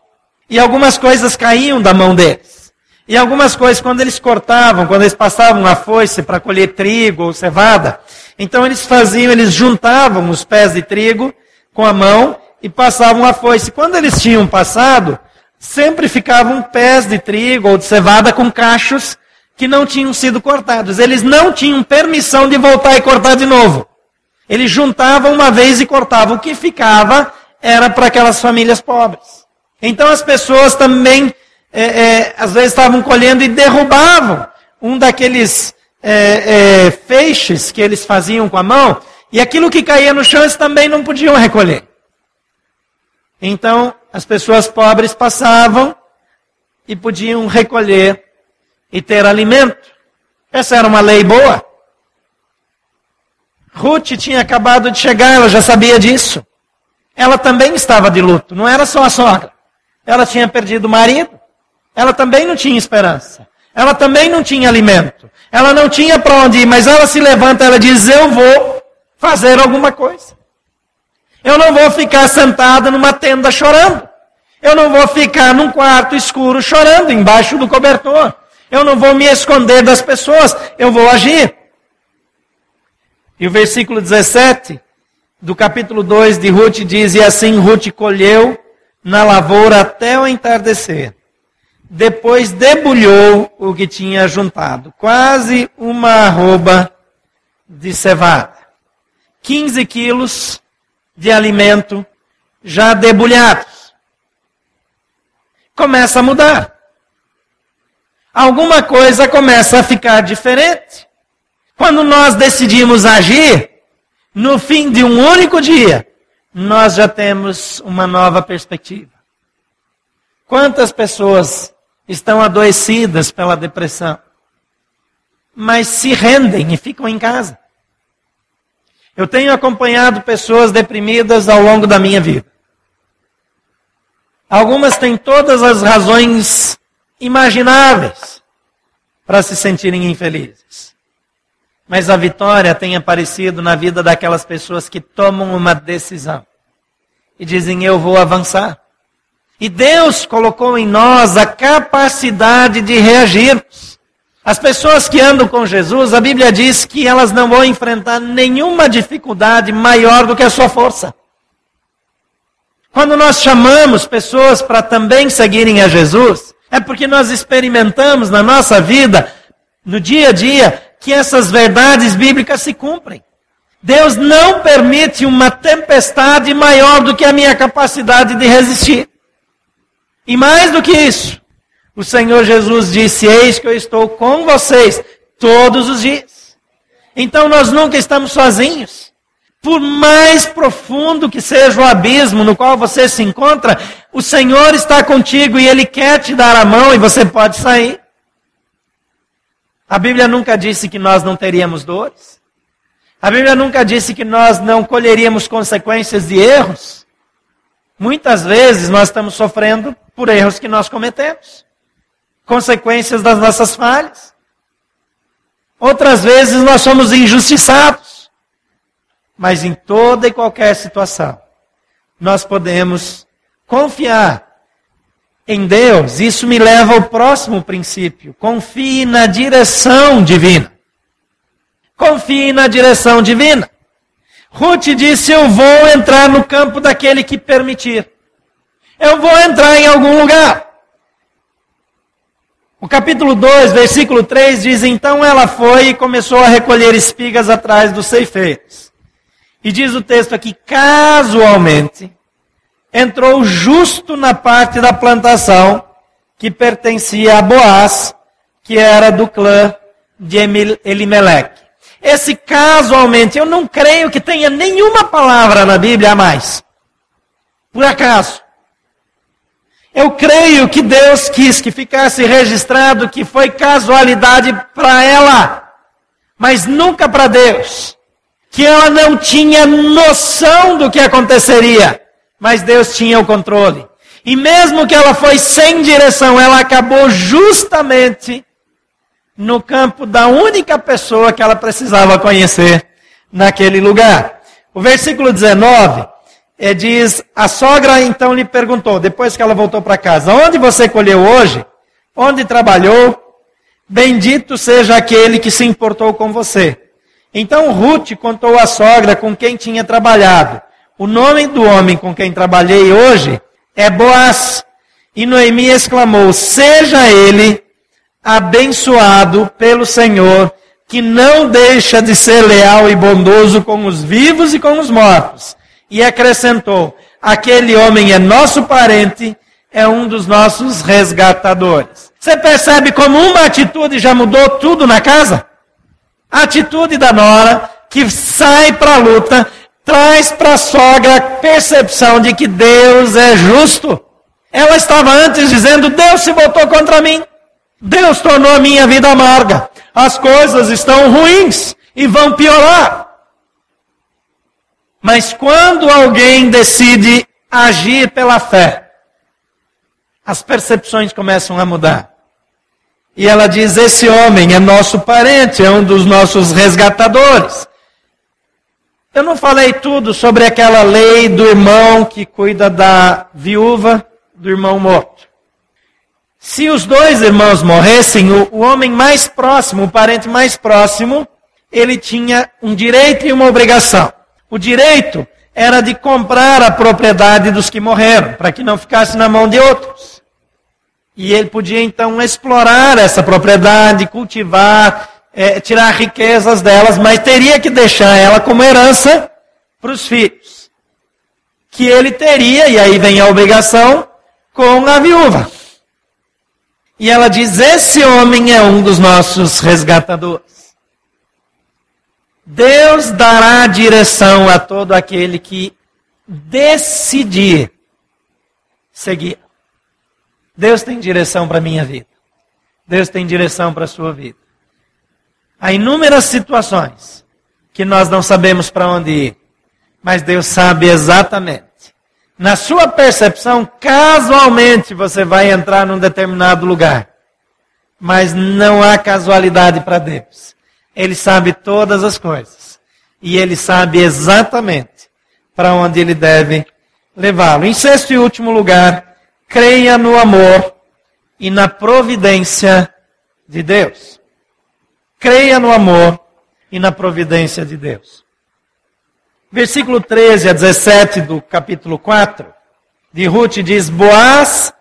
E algumas coisas caíam da mão deles. E algumas coisas, quando eles cortavam, quando eles passavam a foice para colher trigo ou cevada, então eles faziam, eles juntavam os pés de trigo com a mão e passavam a foice. Quando eles tinham passado, sempre ficavam pés de trigo ou de cevada com cachos que não tinham sido cortados. Eles não tinham permissão de voltar e cortar de novo. Eles juntavam uma vez e cortavam. O que ficava era para aquelas famílias pobres. Então as pessoas também, é, é, às vezes, estavam colhendo e derrubavam um daqueles é, é feixes que eles faziam com a mão, e aquilo que caía no chão eles também não podiam recolher. Então, as pessoas pobres passavam e podiam recolher e ter alimento. Essa era uma lei boa. Ruth tinha acabado de chegar, ela já sabia disso. Ela também estava de luto, não era só a sogra. Ela tinha perdido o marido. Ela também não tinha esperança. Ela também não tinha alimento. Ela não tinha para onde ir, mas ela se levanta, ela diz: Eu vou fazer alguma coisa. Eu não vou ficar sentada numa tenda chorando. Eu não vou ficar num quarto escuro chorando embaixo do cobertor. Eu não vou me esconder das pessoas. Eu vou agir. E o versículo 17 do capítulo 2 de Ruth diz: E assim Ruth colheu na lavoura até o entardecer. Depois debulhou o que tinha juntado, quase uma arroba de cevada. 15 quilos de alimento já debulhados. Começa a mudar. Alguma coisa começa a ficar diferente. Quando nós decidimos agir, no fim de um único dia, nós já temos uma nova perspectiva. Quantas pessoas estão adoecidas pela depressão, mas se rendem e ficam em casa? Eu tenho acompanhado pessoas deprimidas ao longo da minha vida. Algumas têm todas as razões imagináveis para se sentirem infelizes. Mas a vitória tem aparecido na vida daquelas pessoas que tomam uma decisão e dizem: Eu vou avançar. E Deus colocou em nós a capacidade de reagirmos. As pessoas que andam com Jesus, a Bíblia diz que elas não vão enfrentar nenhuma dificuldade maior do que a sua força. Quando nós chamamos pessoas para também seguirem a Jesus, é porque nós experimentamos na nossa vida, no dia a dia, que essas verdades bíblicas se cumprem. Deus não permite uma tempestade maior do que a minha capacidade de resistir. E mais do que isso, o Senhor Jesus disse: Eis que eu estou com vocês todos os dias. Então nós nunca estamos sozinhos. Por mais profundo que seja o abismo no qual você se encontra, o Senhor está contigo e Ele quer te dar a mão e você pode sair. A Bíblia nunca disse que nós não teríamos dores. A Bíblia nunca disse que nós não colheríamos consequências de erros. Muitas vezes nós estamos sofrendo por erros que nós cometemos consequências das nossas falhas. Outras vezes nós somos injustiçados. Mas em toda e qualquer situação, nós podemos confiar em Deus. Isso me leva ao próximo princípio. Confie na direção divina. Confie na direção divina. Ruth disse: Eu vou entrar no campo daquele que permitir. Eu vou entrar em algum lugar. O capítulo 2, versículo 3 diz: Então ela foi e começou a recolher espigas atrás dos ceifeiros. E diz o texto aqui: casualmente, entrou justo na parte da plantação que pertencia a Boaz, que era do clã de Elimelech. Esse casualmente, eu não creio que tenha nenhuma palavra na Bíblia a mais. Por acaso. Eu creio que Deus quis que ficasse registrado que foi casualidade para ela, mas nunca para Deus. Que ela não tinha noção do que aconteceria, mas Deus tinha o controle. E mesmo que ela foi sem direção, ela acabou justamente no campo da única pessoa que ela precisava conhecer naquele lugar. O versículo 19 é, diz: a sogra então lhe perguntou, depois que ela voltou para casa: Onde você colheu hoje? Onde trabalhou? Bendito seja aquele que se importou com você. Então Ruth contou à sogra com quem tinha trabalhado. O nome do homem com quem trabalhei hoje é Boaz. E Noemi exclamou: Seja ele abençoado pelo Senhor, que não deixa de ser leal e bondoso com os vivos e com os mortos. E acrescentou: Aquele homem é nosso parente, é um dos nossos resgatadores. Você percebe como uma atitude já mudou tudo na casa? A atitude da nora que sai para a luta traz para a sogra a percepção de que Deus é justo. Ela estava antes dizendo: Deus se voltou contra mim. Deus tornou a minha vida amarga. As coisas estão ruins e vão piorar. Mas quando alguém decide agir pela fé, as percepções começam a mudar. E ela diz: Esse homem é nosso parente, é um dos nossos resgatadores. Eu não falei tudo sobre aquela lei do irmão que cuida da viúva do irmão morto. Se os dois irmãos morressem, o, homem mais próximo, o parente mais próximo, ele tinha um direito e uma obrigação. O direito era de comprar a propriedade dos que morreram, para que não ficasse na mão de outros. E ele podia então explorar essa propriedade, cultivar, é, tirar riquezas delas, mas teria que deixar ela como herança para os filhos. Que ele teria, e aí vem a obrigação, com a viúva. E ela diz: Esse homem é um dos nossos resgatadores. Deus dará direção a todo aquele que decidir seguir. Deus tem direção para a minha vida. Deus tem direção para a sua vida. Há inúmeras situações que nós não sabemos para onde ir, mas Deus sabe exatamente na sua percepção, casualmente você vai entrar num determinado lugar. Mas não há casualidade para Deus. Ele sabe todas as coisas. E ele sabe exatamente para onde ele deve levá-lo. Em sexto e último lugar, creia no amor e na providência de Deus. Creia no amor e na providência de Deus. Versículo 13 a 17 do capítulo 4 de Ruth diz: Boaz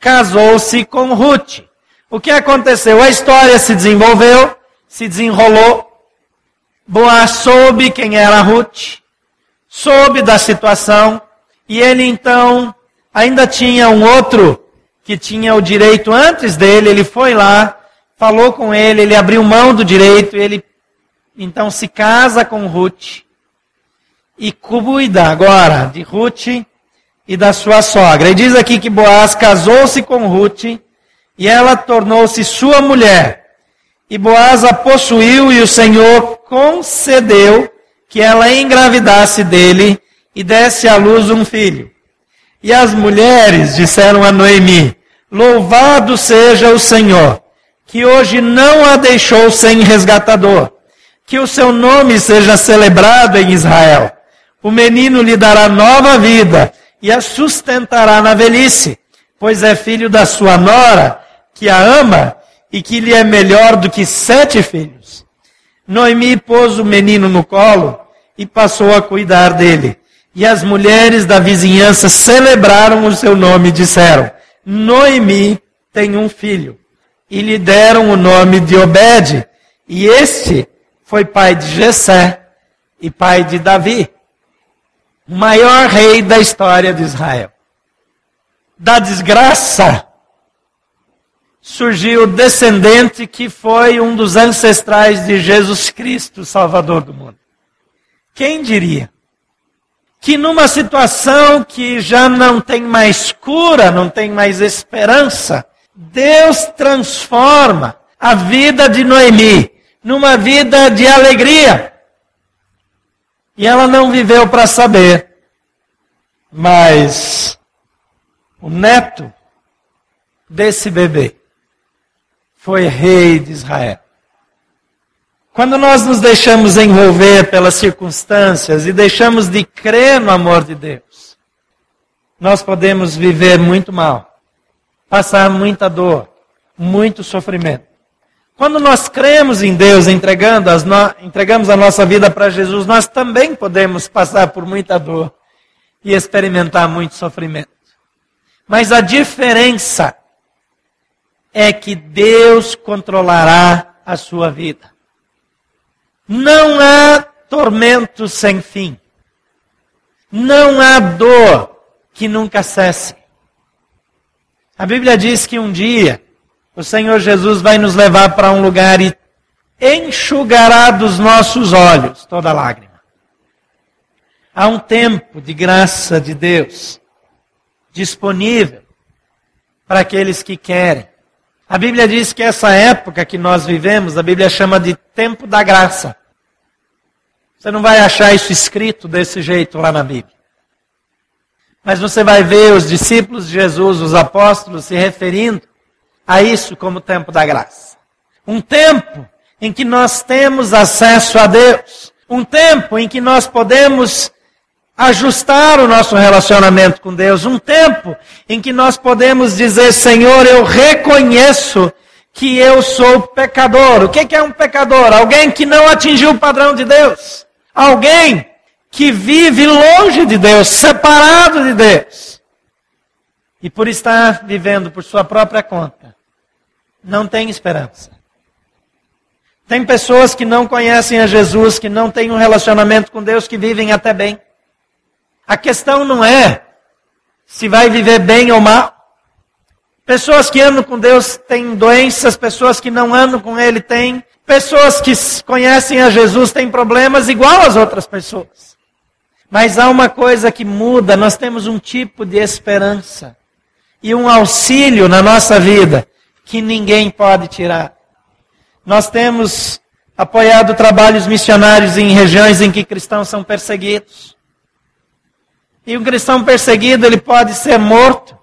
casou-se com Ruth. O que aconteceu? A história se desenvolveu, se desenrolou. Boaz soube quem era Ruth, soube da situação, e ele então ainda tinha um outro que tinha o direito antes dele, ele foi lá, falou com ele, ele abriu mão do direito, ele então se casa com Ruth e cuida agora de Ruth e da sua sogra. E diz aqui que Boaz casou-se com Ruth e ela tornou-se sua mulher. E Boaz a possuiu e o Senhor concedeu que ela engravidasse dele e desse à luz um filho. E as mulheres disseram a Noemi: Louvado seja o Senhor, que hoje não a deixou sem resgatador. Que o seu nome seja celebrado em Israel o menino lhe dará nova vida e a sustentará na velhice, pois é filho da sua nora, que a ama e que lhe é melhor do que sete filhos. Noemi pôs o menino no colo e passou a cuidar dele. E as mulheres da vizinhança celebraram o seu nome e disseram: Noemi tem um filho. E lhe deram o nome de Obed. E este foi pai de Jessé e pai de Davi o maior rei da história de Israel. Da desgraça surgiu o descendente que foi um dos ancestrais de Jesus Cristo, Salvador do mundo. Quem diria? Que numa situação que já não tem mais cura, não tem mais esperança, Deus transforma a vida de Noemi numa vida de alegria. E ela não viveu para saber. Mas o neto desse bebê foi rei de Israel. Quando nós nos deixamos envolver pelas circunstâncias e deixamos de crer no amor de Deus, nós podemos viver muito mal, passar muita dor, muito sofrimento. Quando nós cremos em Deus, entregando as no... entregamos a nossa vida para Jesus, nós também podemos passar por muita dor e experimentar muito sofrimento. Mas a diferença é que Deus controlará a sua vida. Não há tormento sem fim. Não há dor que nunca cesse. A Bíblia diz que um dia o Senhor Jesus vai nos levar para um lugar e enxugará dos nossos olhos toda lágrima. Há um tempo de graça de Deus disponível para aqueles que querem. A Bíblia diz que essa época que nós vivemos, a Bíblia chama de tempo da graça. Você não vai achar isso escrito desse jeito lá na Bíblia. Mas você vai ver os discípulos de Jesus, os apóstolos, se referindo a isso como tempo da graça. Um tempo em que nós temos acesso a Deus. Um tempo em que nós podemos ajustar o nosso relacionamento com Deus. Um tempo em que nós podemos dizer, Senhor, eu reconheço que eu sou pecador. O que é um pecador? Alguém que não atingiu o padrão de Deus. Alguém que vive longe de Deus, separado de Deus. E por estar vivendo por sua própria conta, não tem esperança. Tem pessoas que não conhecem a Jesus, que não têm um relacionamento com Deus, que vivem até bem. A questão não é se vai viver bem ou mal. Pessoas que andam com Deus têm doenças, pessoas que não andam com Ele têm. Pessoas que conhecem a Jesus têm problemas igual as outras pessoas. Mas há uma coisa que muda, nós temos um tipo de esperança e um auxílio na nossa vida que ninguém pode tirar. Nós temos apoiado trabalhos missionários em regiões em que cristãos são perseguidos. E um cristão perseguido, ele pode ser morto,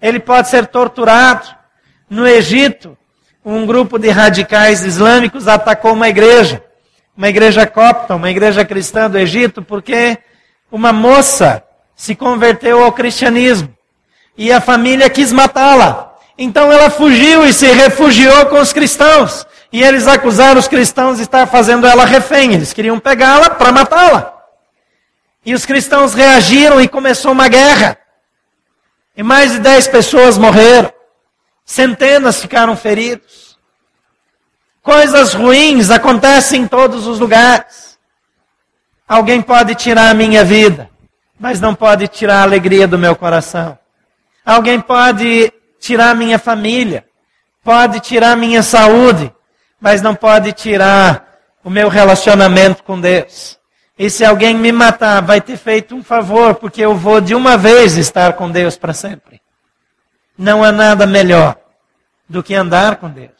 ele pode ser torturado. No Egito, um grupo de radicais islâmicos atacou uma igreja, uma igreja copta, uma igreja cristã do Egito, porque uma moça se converteu ao cristianismo e a família quis matá-la. Então ela fugiu e se refugiou com os cristãos. E eles acusaram os cristãos de estar fazendo ela refém. Eles queriam pegá-la para matá-la. E os cristãos reagiram e começou uma guerra. E mais de dez pessoas morreram. Centenas ficaram feridos. Coisas ruins acontecem em todos os lugares. Alguém pode tirar a minha vida, mas não pode tirar a alegria do meu coração. Alguém pode tirar a minha família, pode tirar a minha saúde, mas não pode tirar o meu relacionamento com Deus. E se alguém me matar, vai ter feito um favor, porque eu vou de uma vez estar com Deus para sempre. Não há nada melhor do que andar com Deus.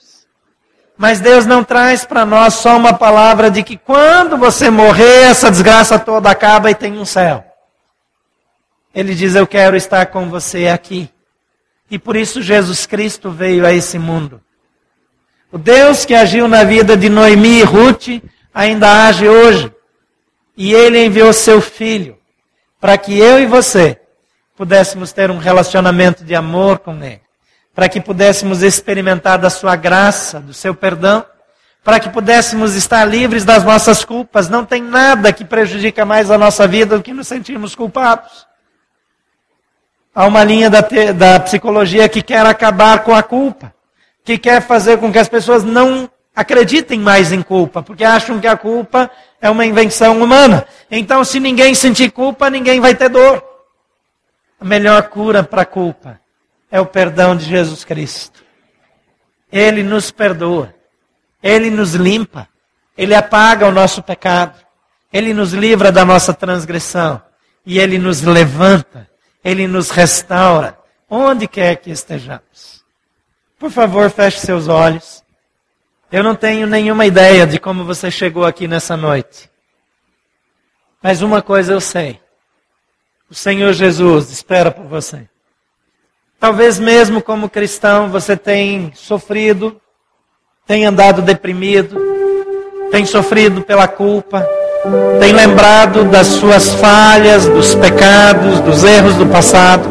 Mas Deus não traz para nós só uma palavra de que quando você morrer, essa desgraça toda acaba e tem um céu. Ele diz: Eu quero estar com você aqui. E por isso Jesus Cristo veio a esse mundo. O Deus que agiu na vida de Noemi e Ruth ainda age hoje. E ele enviou seu filho para que eu e você pudéssemos ter um relacionamento de amor com ele, para que pudéssemos experimentar da sua graça, do seu perdão, para que pudéssemos estar livres das nossas culpas. Não tem nada que prejudica mais a nossa vida do que nos sentirmos culpados. Há uma linha da, te, da psicologia que quer acabar com a culpa, que quer fazer com que as pessoas não acreditem mais em culpa, porque acham que a culpa é uma invenção humana. Então, se ninguém sentir culpa, ninguém vai ter dor. A melhor cura para a culpa é o perdão de Jesus Cristo. Ele nos perdoa, ele nos limpa, ele apaga o nosso pecado, ele nos livra da nossa transgressão e ele nos levanta, ele nos restaura, onde quer que estejamos. Por favor, feche seus olhos. Eu não tenho nenhuma ideia de como você chegou aqui nessa noite. Mas uma coisa eu sei. O Senhor Jesus espera por você. Talvez mesmo como cristão você tenha sofrido, tenha andado deprimido, tenha sofrido pela culpa, tem lembrado das suas falhas, dos pecados, dos erros do passado.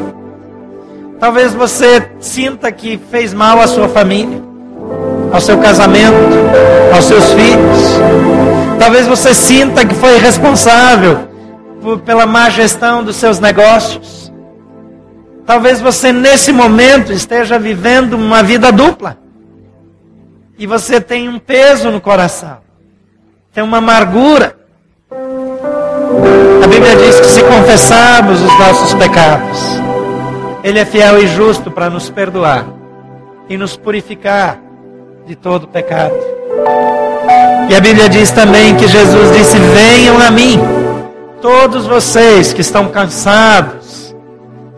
Talvez você sinta que fez mal à sua família, ao seu casamento, aos seus filhos. Talvez você sinta que foi responsável pela má gestão dos seus negócios. Talvez você nesse momento esteja vivendo uma vida dupla. E você tem um peso no coração. Tem uma amargura. A Bíblia diz que se confessarmos os nossos pecados, Ele é fiel e justo para nos perdoar e nos purificar de todo pecado. E a Bíblia diz também que Jesus disse: Venham a mim, todos vocês que estão cansados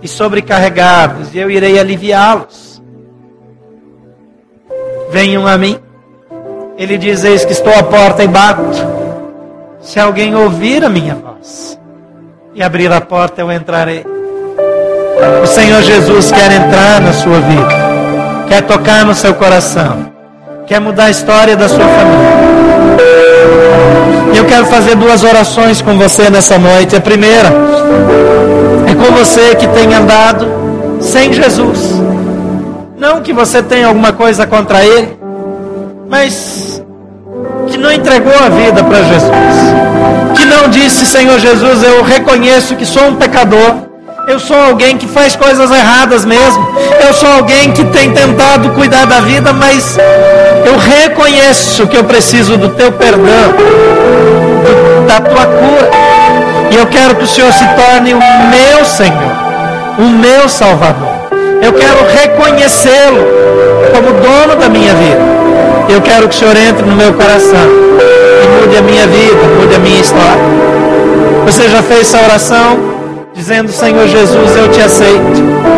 e sobrecarregados, e eu irei aliviá-los. Venham a mim. Ele diz: Eis que estou à porta e bato. Se alguém ouvir a minha voz e abrir a porta, eu entrarei. O Senhor Jesus quer entrar na sua vida, quer tocar no seu coração, quer mudar a história da sua família. E eu quero fazer duas orações com você nessa noite. A primeira com você que tem andado sem Jesus. Não que você tenha alguma coisa contra Ele, mas que não entregou a vida para Jesus, que não disse, Senhor Jesus, eu reconheço que sou um pecador, eu sou alguém que faz coisas erradas mesmo, eu sou alguém que tem tentado cuidar da vida, mas eu reconheço que eu preciso do teu perdão, da tua cura, e eu quero que o Senhor se torne o meu Senhor, o meu Salvador. Eu quero reconhecê-lo como dono da minha vida. Eu quero que o Senhor entre no meu coração e mude a minha vida, mude a minha história. Você já fez essa oração dizendo: Senhor Jesus, eu te aceito.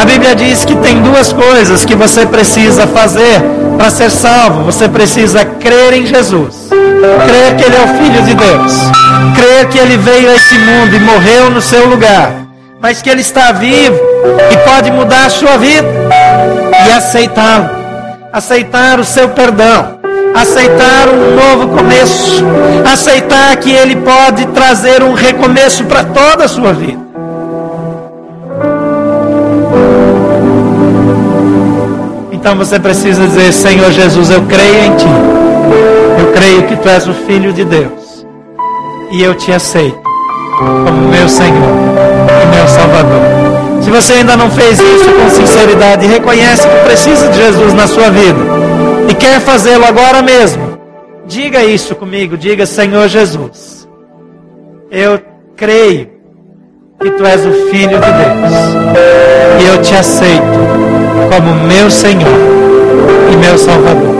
A Bíblia diz que tem duas coisas que você precisa fazer para ser salvo. Você precisa crer em Jesus, crer que Ele é o Filho de Deus, crer que Ele veio a esse mundo e morreu no seu lugar, mas que Ele está vivo e pode mudar a sua vida e aceitá-lo. Aceitar o seu perdão, aceitar um novo começo, aceitar que Ele pode trazer um recomeço para toda a sua vida. Então você precisa dizer: Senhor Jesus, eu creio em Ti, eu creio que Tu és o Filho de Deus, e eu te aceito como meu Senhor e meu Salvador. Se você ainda não fez isso com sinceridade, reconhece que precisa de Jesus na sua vida e quer fazê-lo agora mesmo, diga isso comigo, diga Senhor Jesus, eu creio que tu és o Filho de Deus e eu te aceito como meu Senhor e meu Salvador.